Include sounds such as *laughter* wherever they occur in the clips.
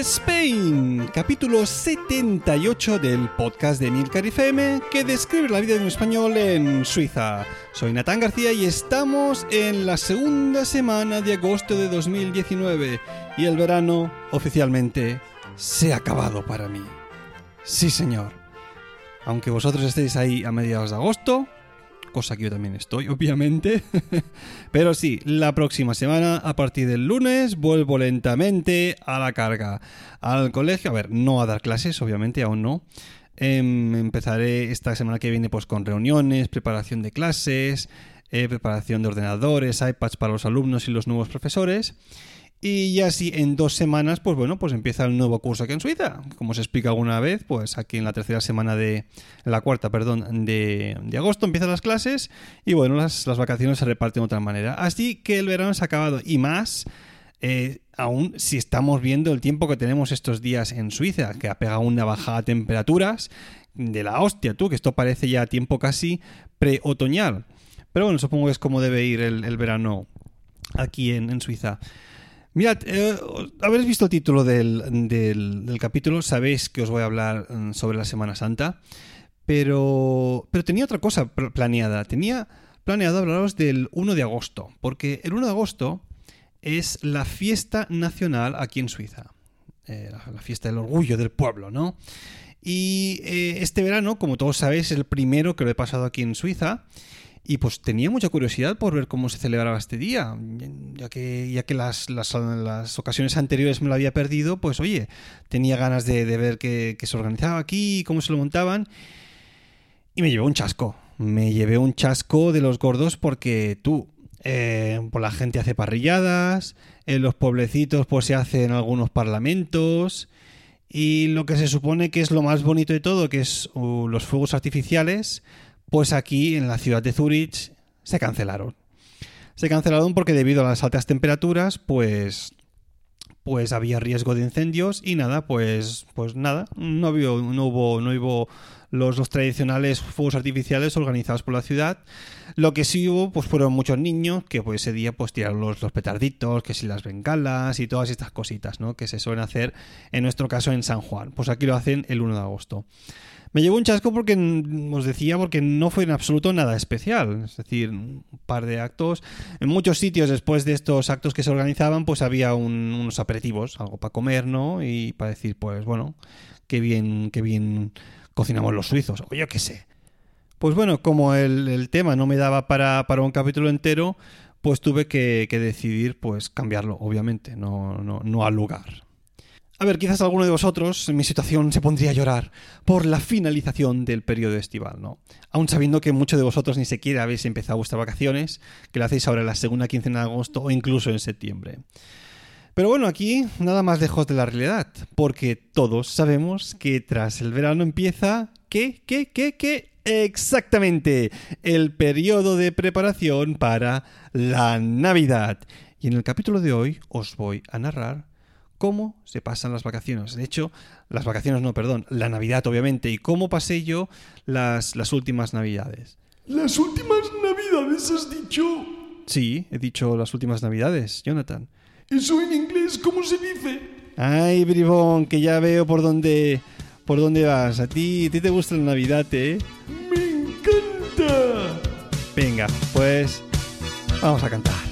Spain, capítulo 78 del podcast de Milcar FM que describe la vida de un español en Suiza. Soy Natán García y estamos en la segunda semana de agosto de 2019 y el verano oficialmente se ha acabado para mí. Sí, señor. Aunque vosotros estéis ahí a mediados de agosto, cosa que yo también estoy, *laughs* obviamente. Pero sí, la próxima semana, a partir del lunes, vuelvo lentamente a la carga. Al colegio, a ver, no a dar clases, obviamente, aún no. Em, empezaré esta semana que viene pues con reuniones, preparación de clases, eh, preparación de ordenadores, iPads para los alumnos y los nuevos profesores. Y ya así en dos semanas, pues bueno, pues empieza el nuevo curso aquí en Suiza. Como se explica alguna vez, pues aquí en la tercera semana de, la cuarta, perdón, de, agosto empiezan las clases y bueno, las, vacaciones se reparten de otra manera. Así que el verano se ha acabado y más, eh, aún si estamos viendo el tiempo que tenemos estos días en Suiza, que ha pegado una bajada de temperaturas de la hostia, tú, que esto parece ya tiempo casi pre-otoñal. Pero bueno, supongo que es como debe ir el, verano aquí en, en Suiza. Mirad, eh, habéis visto el título del, capítulo, sabéis que os voy a hablar mm, sobre la Semana Santa, pero, pero tenía otra cosa planeada. Tenía planeado hablaros del 1 de agosto, porque el 1 de agosto es la fiesta nacional aquí en Suiza. Eh, la, fiesta del orgullo del pueblo, ¿no? Y eh, este verano, como todos sabéis, es el primero que lo he pasado aquí en Suiza. Y pues tenía mucha curiosidad por ver cómo se celebraba este día, ya que, ya que las, las, ocasiones anteriores me lo había perdido, pues oye, tenía ganas de, ver qué, se organizaba aquí, cómo se lo montaban, y me llevé un chasco, me llevé un chasco de los gordos porque tú, eh, pues la gente hace parrilladas, en los pueblecitos pues se hacen algunos parlamentos, y lo que se supone que es lo más bonito de todo, que es uh, los fuegos artificiales, pues aquí en la ciudad de Zurich se cancelaron. Se cancelaron porque debido a las altas temperaturas, pues pues había riesgo de incendios y nada, pues pues nada, no, había, no hubo no hubo los, tradicionales fuegos artificiales organizados por la ciudad. Lo que sí hubo, pues fueron muchos niños que pues ese día pues tiraron los, los petarditos, que si las bengalas y todas estas cositas, ¿no? Que se suelen hacer en nuestro caso en San Juan. Pues aquí lo hacen el 1 de agosto. Me llevó un chasco porque os decía porque no fue en absoluto nada especial. Es decir, un par de actos. En muchos sitios después de estos actos que se organizaban, pues había unos aperitivos, algo para comer, ¿no? Y para decir, pues bueno, qué bien, qué bien cocinamos los suizos. O yo qué sé. Pues bueno, como el, tema no me daba para, un capítulo entero, pues tuve que, que decidir pues cambiarlo, obviamente, no, no, no al lugar. A ver, quizás alguno de vosotros en mi situación se pondría a llorar por la finalización del periodo estival, ¿no? Aún sabiendo que muchos de vosotros ni siquiera habéis empezado vuestras vacaciones, que lo hacéis ahora en la segunda quincena de agosto o incluso en septiembre. Pero bueno, aquí nada más lejos de la realidad, porque todos sabemos que tras el verano empieza... ¿Qué? ¿Qué? ¿Qué? ¿Qué? Exactamente, el periodo de preparación para la Navidad. Y en el capítulo de hoy os voy a narrar cómo se pasan las vacaciones. De hecho, las vacaciones no, perdón, la Navidad obviamente, y cómo pasé yo las, las últimas Navidades. ¿Las últimas Navidades has dicho? Sí, he dicho las últimas Navidades, Jonathan. ¿Eso en inglés cómo se dice? Ay, bribón, que ya veo por dónde, por dónde vas. A ti, a ti te gusta la Navidad, ¿eh? ¡Me encanta! Venga, pues vamos a cantar.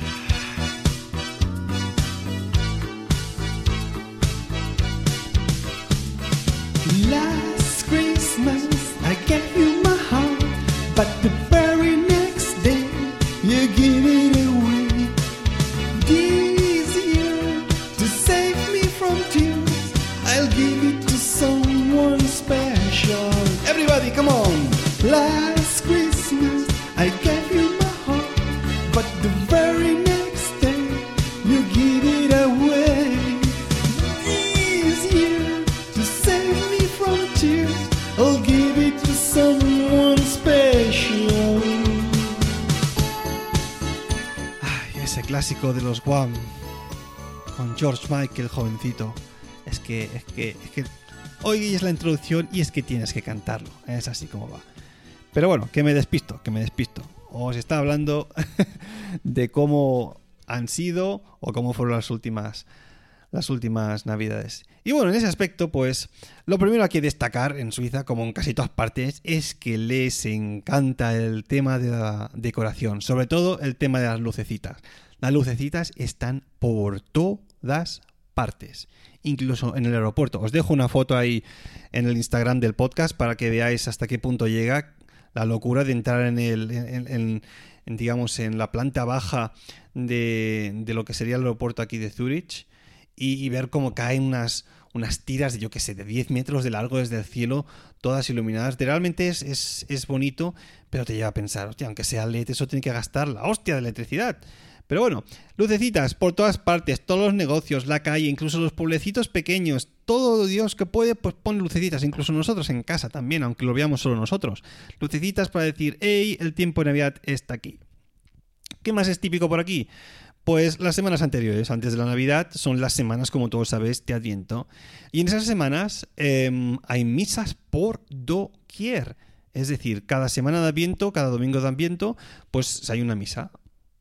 life. George Michael, jovencito. Es que, es que, es que hoy es la introducción y es que tienes que cantarlo. Es así como va. Pero bueno, que me despisto, que me despisto. Os está hablando *laughs* de cómo han sido o cómo fueron las últimas las últimas navidades. Y bueno, en ese aspecto, pues lo primero que destacar en Suiza, como en casi todas partes, es que les encanta el tema de la decoración, sobre todo el tema de las lucecitas. Las lucecitas están por todas partes, incluso en el aeropuerto. Os dejo una foto ahí en el Instagram del podcast para que veáis hasta qué punto llega la locura de entrar en el, en, en- digamos, en la planta baja de, lo que sería el aeropuerto aquí de Zurich y, ver cómo caen unas, unas tiras de, yo que sé, de 10 metros de largo desde el cielo, todas iluminadas. Realmente es, es, es bonito, pero te lleva a pensar, hostia, aunque sea LED, eso tiene que gastar la hostia de electricidad. Pero bueno, lucecitas por todas partes, todos los negocios, la calle, incluso los pueblecitos pequeños, todo Dios que puede, pues pone lucecitas, incluso nosotros en casa también, aunque lo veamos solo nosotros. Lucecitas para decir, hey, el tiempo de Navidad está aquí. ¿Qué más es típico por aquí? Pues las semanas anteriores, antes de la Navidad, son las semanas, como todos sabéis, de Adviento. Y en esas semanas em, hay misas por doquier. Es decir, cada semana de Adviento, cada domingo de Adviento, pues hay una misa,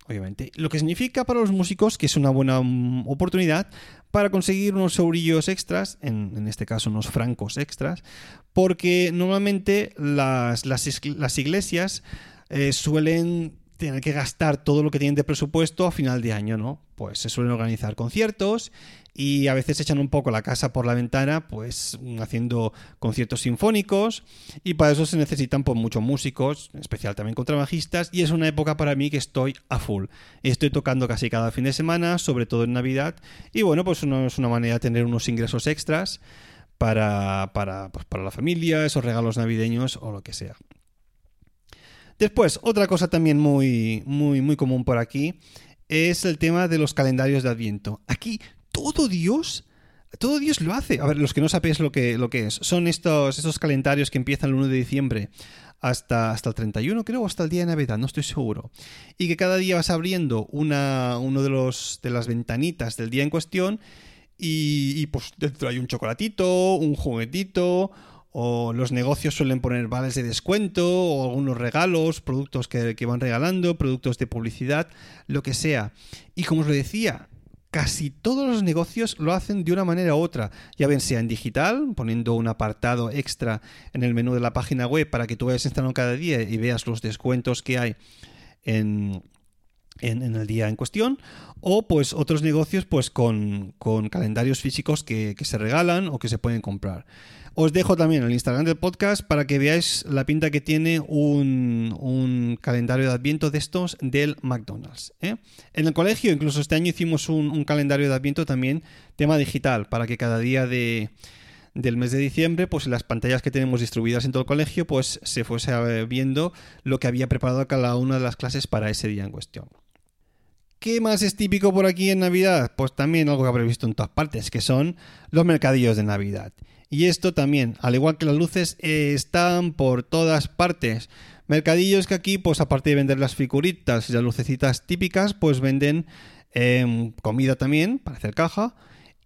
obviamente. Lo que significa para los músicos que es una buena mm, oportunidad para conseguir unos eurillos extras, en, en este caso unos francos extras, porque normalmente las, las, iglesias eh, suelen tener que gastar todo lo que tienen de presupuesto a final de año, ¿no? Pues se suelen organizar conciertos y a veces echan un poco la casa por la ventana, pues mm, haciendo conciertos sinfónicos y para eso se necesitan pues muchos músicos, en especial también contrabajistas y es una época para mí que estoy a full. Estoy tocando casi cada fin de semana, sobre todo en Navidad y bueno, pues es una manera de tener unos ingresos extras para, para, pues, para la familia, esos regalos navideños o lo que sea. Después, otra cosa también muy, muy, muy común por aquí es el tema de los calendarios de Adviento. Aquí todo Dios, todo Dios lo hace. A ver, los que no sabéis lo que, lo que es, son estos, estos calendarios que empiezan el 1 de diciembre hasta, hasta el 31, creo, o hasta el día de Navidad, no estoy seguro. Y que cada día vas abriendo una, uno de, los, de las ventanitas del día en cuestión y, y, pues dentro hay un chocolatito, un juguetito, o los negocios suelen poner vales de descuento, o algunos regalos, productos que, van regalando, productos de publicidad, lo que sea. Y como os lo decía, casi todos los negocios lo hacen de una manera u otra, ya bien sea en digital, poniendo un apartado extra en el menú de la página web para que tú vayas instalando cada día y veas los descuentos que hay en, en, el día en cuestión, o pues otros negocios pues con, con calendarios físicos que, que se regalan o que se pueden comprar. Os dejo también el Instagram del podcast para que veáis la pinta que tiene un, un calendario de Adviento de estos del McDonald's. ¿eh? En el colegio, incluso este año hicimos un, calendario de Adviento también, tema digital, para que cada día de, del mes de diciembre, pues las pantallas que tenemos distribuidas en todo el colegio, pues se fuese eh, viendo lo que había preparado cada una de las clases para ese día en cuestión. ¿Qué más es típico por aquí en Navidad? Pues también algo que habréis visto en todas partes, que son los mercadillos de Navidad. Y esto también, al igual que las luces, están por todas partes. Mercadillos que aquí, pues aparte de vender las figuritas y las lucecitas típicas, pues venden eh, comida también para hacer caja.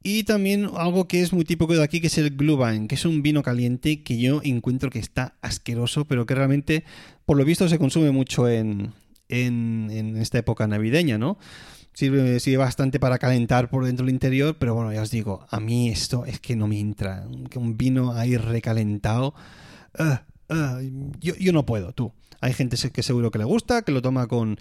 Y también algo que es muy típico de aquí, que es el Glühwein, que es un vino caliente que yo encuentro que está asqueroso, pero que realmente, por lo visto, se consume mucho en, en, esta época navideña, ¿no? Sirve, bastante para calentar por dentro del interior, pero bueno, ya os digo, a mí esto es que no me entra. Un vino ahí recalentado. Uh, uh, yo, no puedo, tú. Hay gente que seguro que le gusta, que lo toma con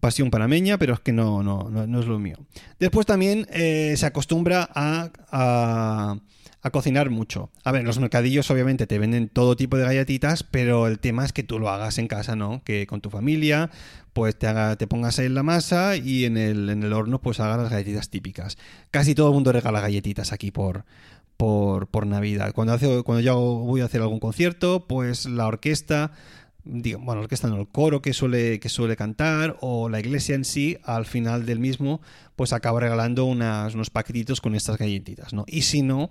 pasión panameña, pero es que no, no, no, es lo mío. Después también eh, se acostumbra a, a, cocinar mucho. A ver, los mercadillos obviamente te venden todo tipo de galletitas, pero el tema es que tú lo hagas en casa, ¿no? Que con tu familia, pues te, haga, te pongas en la masa y en el, en el horno pues hagas las galletitas típicas. Casi todo el mundo regala galletitas aquí por, por, por Navidad. Cuando, hace, cuando yo voy a hacer algún concierto, pues la orquesta digo, bueno, la orquesta no, el coro que suele, que suele cantar o la iglesia en sí, al final del mismo, pues acaba regalando unas, unos paquetitos con estas galletitas, ¿no? Y si no,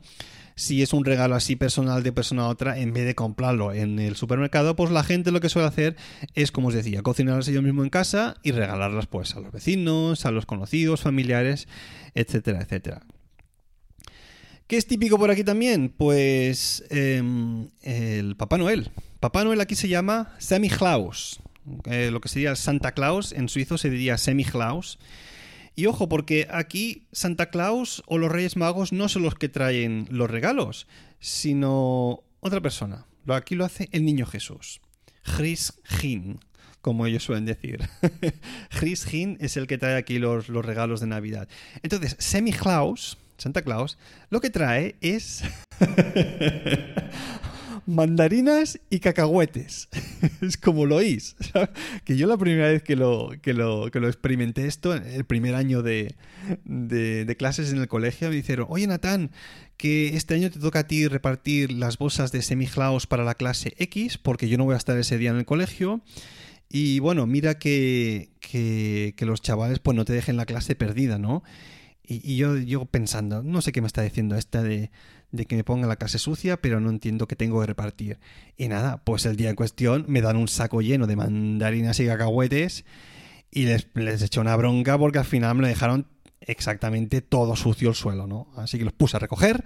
si es un regalo así personal de persona a otra, en vez de comprarlo en el supermercado, pues la gente lo que suele hacer es, como os decía, cocinarlas ellos mismos en casa y regalarlas pues a los vecinos, a los conocidos, familiares, etcétera, etcétera. ¿Qué es típico por aquí también? Pues eh, el Papá Noel. Papá Noel aquí se llama Semi-Claus. Eh, lo que sería Santa Claus, en suizo se diría Semi-Claus. Y ojo, porque aquí Santa Claus o los Reyes Magos no son los que traen los regalos, sino otra persona. Aquí lo hace el niño Jesús. Chris Hin, como ellos suelen decir. *laughs* Chris Hin es el que trae aquí los, los regalos de Navidad. Entonces, Semi Claus, Santa Claus, lo que trae es *laughs* mandarinas y cacahuetes. *laughs* es como lo oís. Que yo la primera vez que lo, que lo, que lo experimenté esto, el primer año de, de, clases en el colegio, me dijeron, oye Natán, que este año te toca a ti repartir las bolsas de semiclaus para la clase X, porque yo no voy a estar ese día en el colegio. Y bueno, mira que, que, que los chavales pues no te dejen la clase perdida, ¿no? Y, yo, yo pensando, no sé qué me está diciendo esta de, de que me ponga la clase sucia, pero no entiendo que tengo que repartir. Y nada, pues el día en cuestión me dan un saco lleno de mandarinas y cacahuetes y les, les eché una bronca porque al final me lo dejaron exactamente todo sucio el suelo, ¿no? Así que los puse a recoger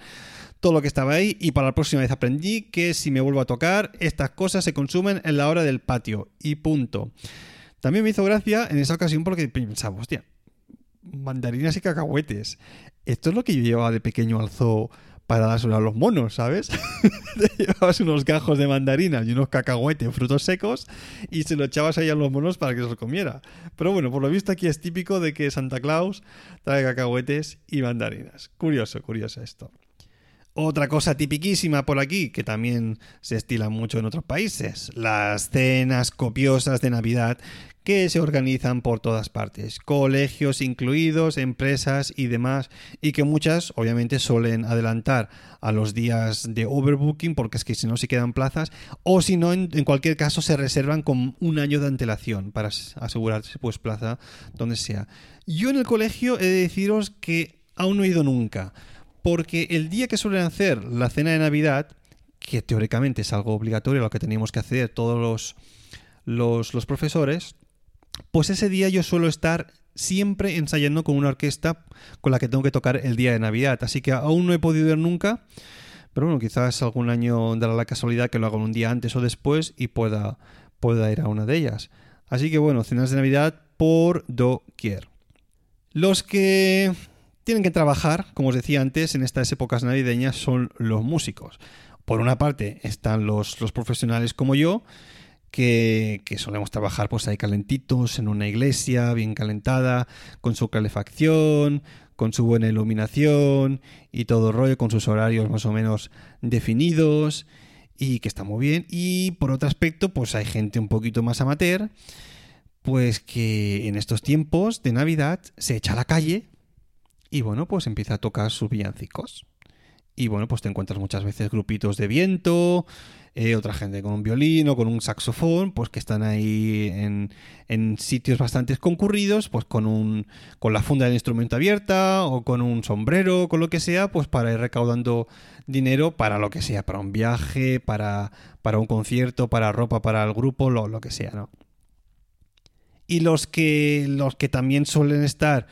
todo lo que estaba ahí y para la próxima vez aprendí que si me vuelvo a tocar, estas cosas se consumen en la hora del patio y punto. También me hizo gracia en esa ocasión porque pensaba, hostia, mandarinas y cacahuetes. Esto es lo que yo llevaba de pequeño al zoo para dárselo a los monos, ¿sabes? Te *laughs* llevabas unos gajos de mandarinas y unos cacahuetes, frutos secos, y se lo echabas ahí a los monos para que se los comiera. Pero bueno, por lo visto aquí es típico de que Santa Claus trae cacahuetes y mandarinas. Curioso, curioso esto. Otra cosa tipiquísima por aquí, que también se estila mucho en otros países, las cenas copiosas de Navidad que se organizan por todas partes, colegios incluidos, empresas y demás, y que muchas obviamente suelen adelantar a los días de overbooking, porque es que si no se quedan plazas, o si no, en, cualquier caso se reservan con un año de antelación para as- asegurarse pues plaza donde sea. Yo en el colegio he de deciros que aún no he ido nunca, porque el día que suelen hacer la cena de Navidad, que teóricamente es algo obligatorio, lo que teníamos que hacer todos los, los, los profesores, pues ese día yo suelo estar siempre ensayando con una orquesta con la que tengo que tocar el día de Navidad. Así que aún no he podido ir nunca, pero bueno, quizás algún año dará la casualidad que lo haga un día antes o después y pueda, pueda ir a una de ellas. Así que bueno, cenas de Navidad por doquier. Los que tienen que trabajar, como os decía antes, en estas épocas navideñas son los músicos. Por una parte están los, los profesionales como yo, que, solemos trabajar pues ahí calentitos en una iglesia, bien calentada, con su calefacción, con su buena iluminación y todo rollo, con sus horarios más o menos definidos y que está muy bien. Y por otro aspecto, pues hay gente un poquito más amateur, pues que en estos tiempos de Navidad se echa a la calle y bueno, pues empieza a tocar sus villancicos. Y bueno, pues te encuentras muchas veces grupitos de viento, eh, otra gente con un violín o con un saxofón, pues que están ahí en, en, sitios bastante concurridos, pues con un con la funda del instrumento abierta o con un sombrero, con lo que sea, pues para ir recaudando dinero para lo que sea, para un viaje, para, para un concierto, para ropa para el grupo, lo, lo que sea, ¿no? Y los que los que también suelen estar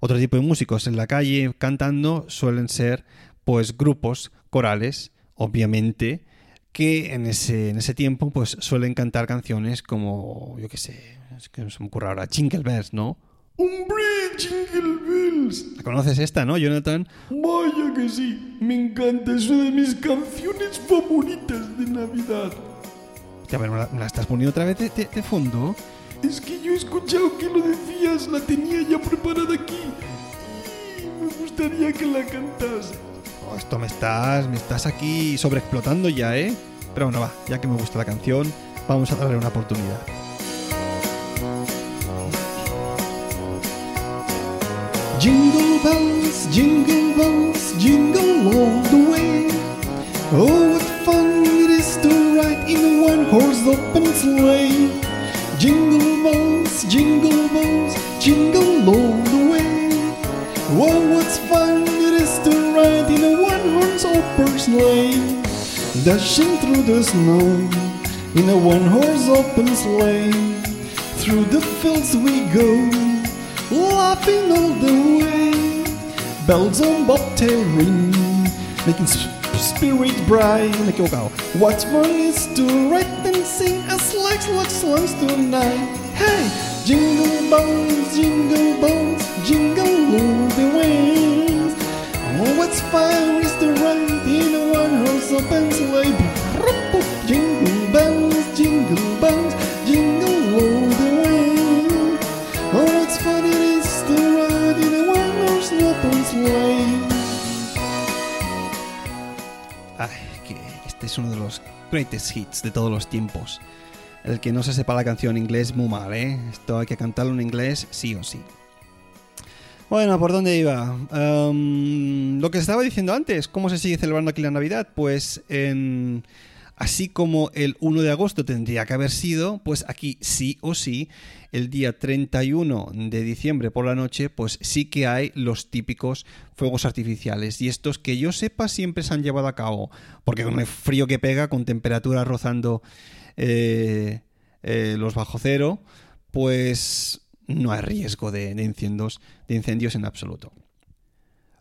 otro tipo de músicos en la calle cantando suelen ser pues grupos corales, obviamente, que en ese, en ese tiempo pues suelen cantar canciones como, yo qué sé, es que se me ocurre ahora, Jingle Bells, ¿no? ¡Hombre, Jingle Bells! ¿La conoces esta, no, Jonathan? Vaya que sí, me encanta, es una de mis canciones favoritas de Navidad. Ya, pero ¿me la, me la estás poniendo otra vez de, de, de, fondo? Es que yo he escuchado que lo decías, la tenía ya preparada aquí. Y me gustaría que la cantase. Oh, esto me estás, me estás aquí sobreexplotando ya, ¿eh? Pero bueno, va, ya que me gusta la canción, vamos a darle una oportunidad. Jingle bells, jingle bells, jingle all the way. Oh, what fun it is to ride in a one-horse open sleigh. Jingle bells, jingle bells, jingle all the way. Oh, what's fun in a one-horse open sleigh. Dashing through the snow in a one-horse open sleigh. Through the fields we go, laughing all the way. Bells on bobtail ring, making sp- spirit bright. Me he equivocado. What fun is to ride and sing a slack slack songs tonight. Hey, Jingle bells, jingle bells, jingle all the way. Oh, what's fun is to ride in a one-horse open sleigh. Jingle bells, jingle bells, jingle all the way. Oh, what's fun it is to ride in a one-horse open sleigh. Ay, que este es uno de los greatest hits de todos los tiempos. El que no se sepa la canción en inglés, muy mal, ¿eh? Esto hay que cantarlo en inglés sí o sí. Bueno, ¿por dónde iba? Lo que estaba diciendo antes, ¿cómo se sigue celebrando aquí la Navidad? Pues en... Así como el 1 de agosto tendría que haber sido, pues aquí sí o sí, el día 31 de diciembre por la noche, pues sí que hay los típicos fuegos artificiales. Y estos que yo sepa siempre se han llevado a cabo, porque con el frío que pega, con temperaturas rozando eh, eh, los bajo cero, pues no hay riesgo de, incendios, de incendios en absoluto.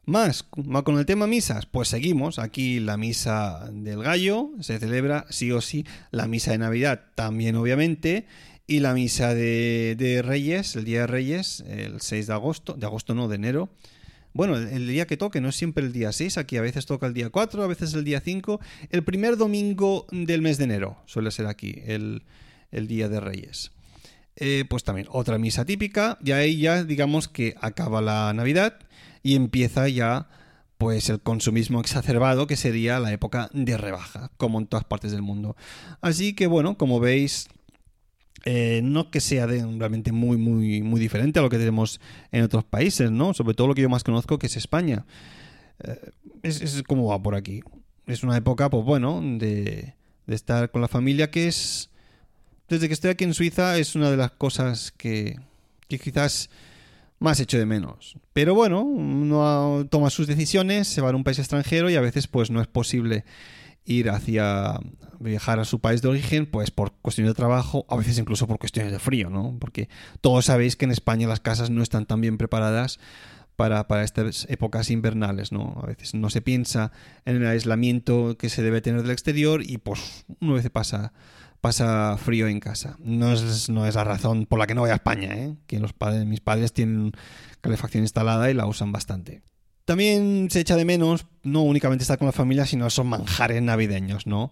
Más, con el tema misas, pues seguimos. Aquí la misa del gallo se celebra sí o sí. La misa de Navidad también, obviamente. Y la misa de, Reyes, el día de Reyes, el 6 de agosto. De agosto no, de enero. Bueno, el, día que toque, no es siempre el día 6. Aquí a veces toca el día 4, a veces el día 5. El primer domingo del mes de enero suele ser aquí, el día de Reyes. Eh, pues también otra misa típica. Y ahí ya digamos que acaba la Navidad y empieza ya pues el consumismo exacerbado que sería la época de rebaja, como en todas partes del mundo. Así que bueno, como veis, eh, no que sea realmente muy, muy, muy diferente a lo que tenemos en otros países, ¿no? Sobre todo lo que yo más conozco, que es España. Eh, es, es como va por aquí. Es una época, pues bueno, de, de estar con la familia que es... Desde que estoy aquí en Suiza es una de las cosas que, quizás más echo de menos. Pero bueno, uno toma sus decisiones, se va a un país extranjero y a veces pues no es posible ir hacia viajar a su país de origen, pues por cuestiones de trabajo, a veces incluso por cuestiones de frío, ¿no? Porque todos sabéis que en España las casas no están tan bien preparadas para, para estas épocas invernales, ¿no? A veces no se piensa en el aislamiento que se debe tener del exterior y pues una vez pasa pasa frío en casa. No es, no es la razón por la que no voy a España, ¿eh? que los padres, mis padres tienen calefacción instalada y la usan bastante. También se echa de menos no únicamente estar con la familia, sino esos manjares navideños, ¿no?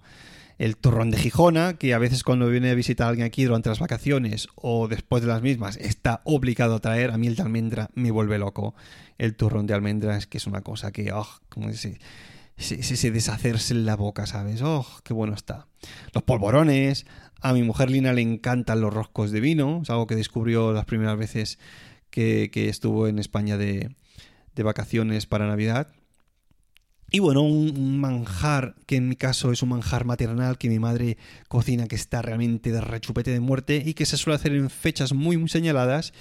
El turrón de Gijona, que a veces cuando viene a visitar a alguien aquí durante las vacaciones o después de las mismas está obligado a traer, a mí el de almendra me vuelve loco. El turrón de almendra es que es una cosa que, oh, se, se, se, se deshacerse en la boca, ¿sabes? Oh, qué bueno está. Los polvorones, a mi mujer Lina le encantan los roscos de vino, es algo que descubrió las primeras veces que, que estuvo en España de, de vacaciones para Navidad. Y bueno, un, manjar que en mi caso es un manjar maternal que mi madre cocina que está realmente de rechupete de muerte y que se suele hacer en fechas muy, muy señaladas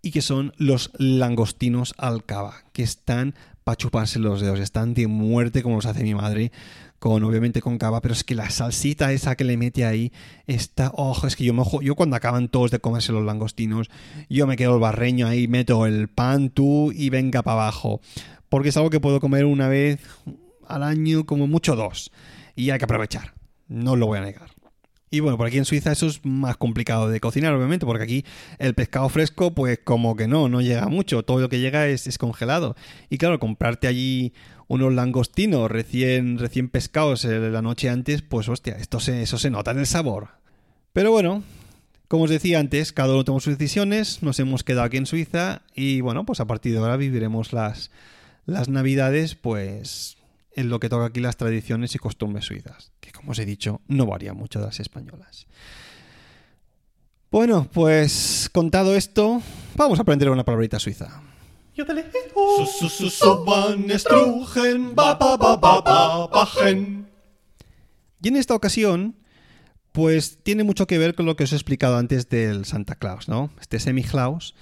y que son los langostinos al cava, que están para chuparse los dedos, están de muerte como los hace mi madre, con obviamente con cava, pero es que la salsita esa que le mete ahí está, ojo, es que yo me yo cuando acaban todos de comerse los langostinos, yo me quedo el barreño ahí, meto el pan tú y venga para abajo, porque es algo que puedo comer una vez al año, como mucho dos, y hay que aprovechar, no lo voy a negar. Y bueno, por aquí en Suiza eso es más complicado de cocinar, obviamente, porque aquí el pescado fresco, pues como que no, no llega mucho. Todo lo que llega es, es congelado. Y claro, comprarte allí unos langostinos recién, recién pescados la noche antes, pues hostia, esto se, eso se nota en el sabor. Pero bueno, como os decía antes, cada uno toma sus decisiones, nos hemos quedado aquí en Suiza y bueno, pues a partir de ahora viviremos las, las navidades, pues en lo que toca aquí las tradiciones y costumbres suizas, que como os he dicho, no varían mucho de las españolas. Bueno, pues contado esto, vamos a aprender una palabrita suiza. Y en esta ocasión, pues tiene mucho que ver con lo que os he explicado antes del Santa Claus, ¿no? Este semiclaus.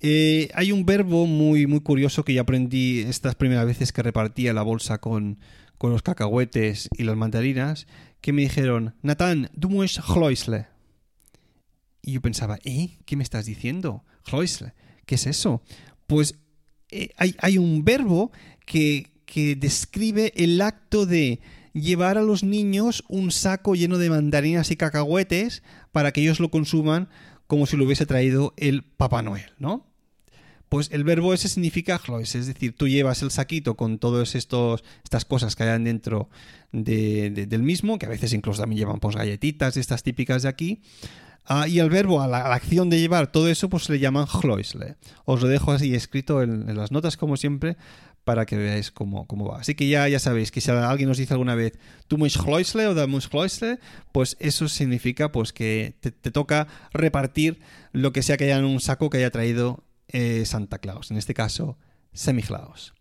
Eh, hay un verbo muy, muy curioso que ya aprendí estas primeras veces que repartía la bolsa con, con los cacahuetes y las mandarinas, que me dijeron, Nathan, du musst Hloisle. Y yo pensaba, ¿eh? ¿Qué me estás diciendo? Hloisle. ¿Qué es eso? Pues eh, hay, hay, un verbo que, que describe el acto de llevar a los niños un saco lleno de mandarinas y cacahuetes para que ellos lo consuman como si lo hubiese traído el Papá Noel, ¿no? Pues el verbo ese significa Chlois, es decir, tú llevas el saquito con todas estas cosas que hayan dentro de- de- del mismo, que a veces incluso también llevan pues, galletitas, estas típicas de aquí. Ah, y el verbo, a la, acción de llevar todo eso, pues se le llaman Chloisle. Os lo dejo así escrito en las notas, como siempre, para que veáis cómo, cómo va. Así que ya, ya sabéis que si alguien nos dice alguna vez, tú muy Chloisle o da muy Chloisle, pues eso significa pues que te, te toca repartir lo que sea que haya en un saco que haya traído eh, Santa Claus, en este caso, Semiclaus.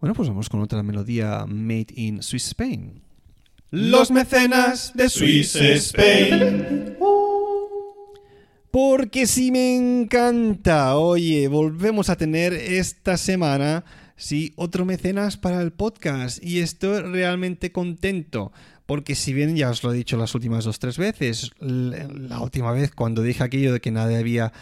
Bueno, pues vamos con otra melodía made in Swiss Spain. Los mecenas de Swiss Spain. Porque sí me encanta. Oye, volvemos a tener esta semana, sí, otro mecenas para el podcast. Y estoy realmente contento. Porque si bien ya os lo he dicho las últimas dos tres veces, la última vez cuando dije aquello de que nadie había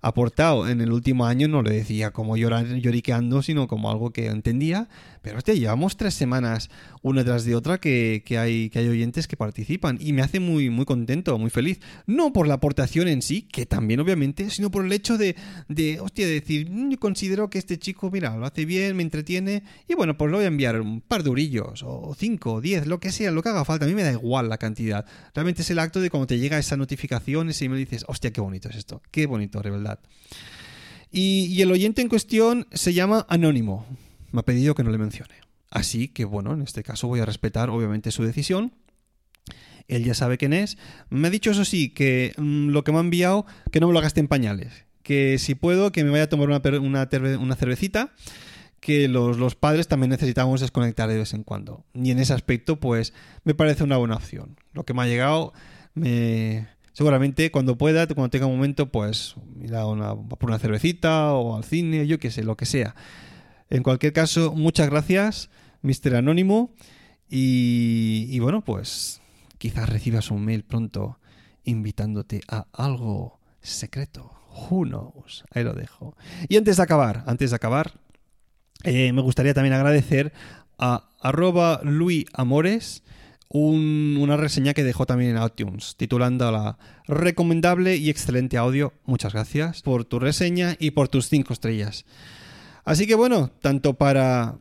aportado en el último año no lo decía como llorar, lloriqueando, sino como algo que entendía. Pero hostia, llevamos tres semanas una tras de otra que, que hay, que hay oyentes que participan y me hace muy, muy contento, muy feliz. No por la aportación en sí, que también obviamente, sino por el hecho de, de hostia, de decir, "Mm, considero que este chico, mira, lo hace bien, me entretiene y bueno, pues le voy a enviar un par de eurillos o cinco o diez, lo que sea, lo que haga falta. A mí me da igual la cantidad. Realmente es el acto de cuando te llega esa notificación y me dices, hostia, qué bonito es esto, qué bonito, de verdad. Y, y el oyente en cuestión se llama Anónimo. Me ha pedido que no le mencione. Así que bueno, en este caso voy a respetar obviamente su decisión. Él ya sabe quién es. Me ha dicho eso sí, que mm, lo que me ha enviado, que no me lo gaste en pañales. Que si puedo, que me vaya a tomar una, una, una cervecita. Que los, los padres también necesitamos desconectar de vez en cuando. Y en ese aspecto, pues, me parece una buena opción. Lo que me ha llegado, me... Seguramente cuando pueda, cuando tenga un momento, pues ir a una, por una cervecita o al cine, yo qué sé, lo que sea. En cualquier caso, muchas gracias, Mr. Anónimo. Y, y bueno, pues quizás recibas un mail pronto invitándote a algo secreto. Who knows? Ahí lo dejo. Y antes de acabar, antes de acabar, eh, me gustaría también agradecer a arroba luisamores un- una reseña que dejó también en iTunes, titulándola Recomendable y excelente audio. Muchas gracias por tu reseña y por tus cinco estrellas. Así que bueno, tanto para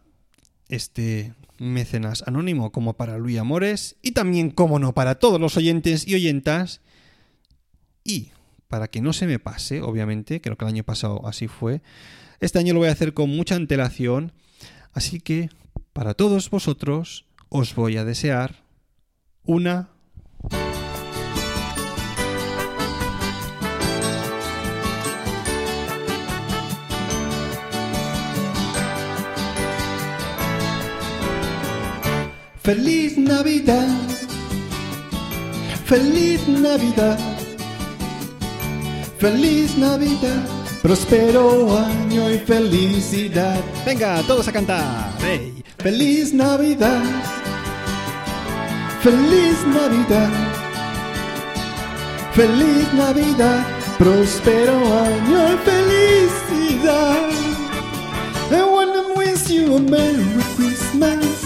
este mecenas anónimo como para Luis Amores y también, como no, para todos los oyentes y oyentas. Y para que no se me pase, obviamente, creo que el año pasado así fue, este año lo voy a hacer con mucha antelación, así que para todos vosotros os voy a desear una Feliz Navidad, feliz Navidad, feliz Navidad, próspero año y felicidad. Venga, todos a cantar. ¡Ey! Feliz Navidad, feliz Navidad, feliz Navidad, próspero año y felicidad. I wanna wish you a Merry Christmas.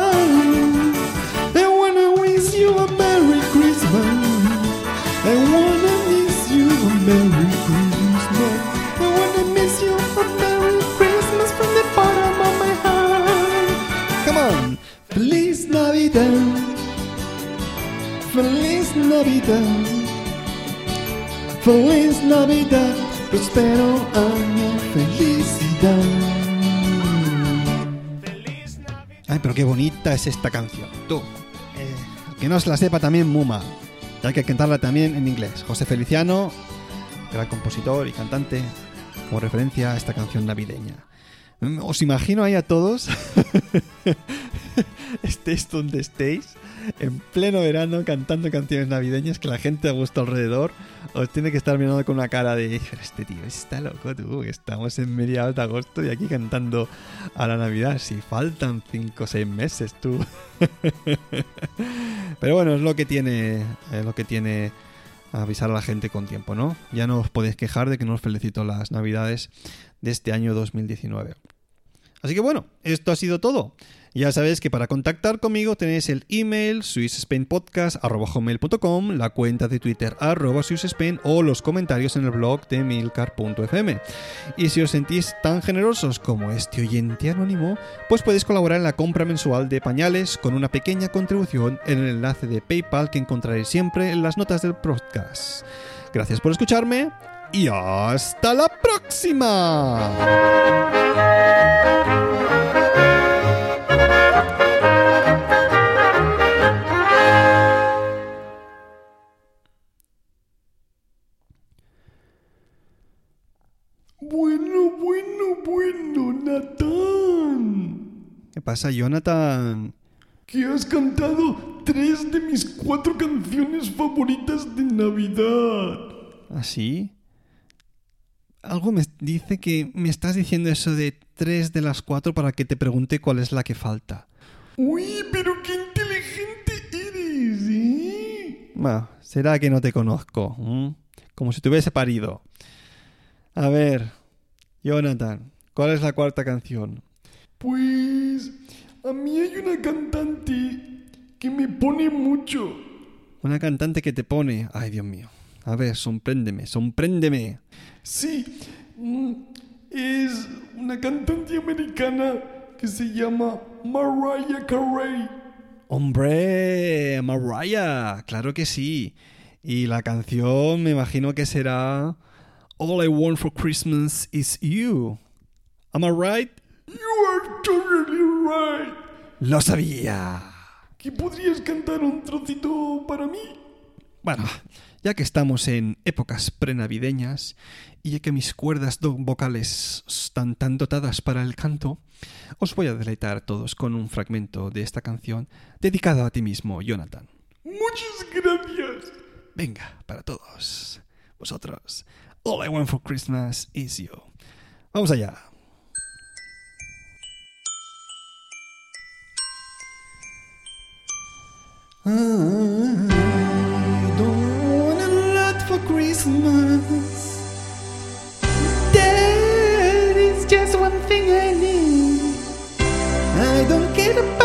Feliz Navidad. Prospero año. Felicidad. Ay, pero qué bonita es esta canción. Tú. Eh, que no se la sepa también Muma. Y hay que cantarla también en inglés. José Feliciano, gran compositor y cantante, como referencia a esta canción navideña. Mm, Os imagino ahí a todos, *laughs* *laughs* estéis donde estéis, en pleno verano cantando canciones navideñas que la gente a vuestro alrededor os tiene que estar mirando con una cara de "Pero este tío está loco tú, estamos en mediados de agosto y aquí cantando a la Navidad, si faltan 5 o 6 meses tú. *laughs* Pero bueno, es lo que tiene, es lo que tiene avisar a la gente con tiempo, ¿no? Ya no os podéis quejar de que no os felicito las Navidades de este año 2019. Así que bueno, esto ha sido todo. Ya sabéis que para contactar conmigo tenéis el email swissspainpodcast.com, la cuenta de Twitter arroba o los comentarios en el blog de milcar.fm. Y si os sentís tan generosos como este oyente anónimo, pues podéis colaborar en la compra mensual de pañales con una pequeña contribución en el enlace de PayPal que encontraréis siempre en las notas del podcast. Gracias por escucharme y hasta la próxima. Bueno, bueno, bueno, Natán. ¿Qué pasa, Jonathan? Que has cantado tres de mis cuatro canciones favoritas de Navidad. ¿Así? Algo me dice que me estás diciendo eso de tres de las cuatro para que te pregunte cuál es la que falta. Uy, pero qué inteligente eres, ¿eh? Bueno, será que no te conozco. Como si te hubiese parido. A ver, Jonathan, ¿cuál es la cuarta canción? Pues a mí hay una cantante que me pone mucho. Una cantante que te pone. Ay, Dios mío. A ver, sorpréndeme, sorpréndeme. Sí, mm, es una cantante americana que se llama Mariah Carey. Hombre, Mariah, claro que sí. Y la canción me imagino que será All I Want for Christmas is You. Am I right? You are totally right. Lo sabía. ¿Que podrías cantar un trocito para mí? Bueno, ya que estamos en épocas prenavideñas y ya que mis cuerdas vocales están tan dotadas para el canto, os voy a deleitar a todos con un fragmento de esta canción dedicada a ti mismo, Jonathan. Muchas gracias. Venga, para todos. Vosotros. All I want for Christmas is you. Vamos allá. I Christmas. That is just one thing I need. I don't care about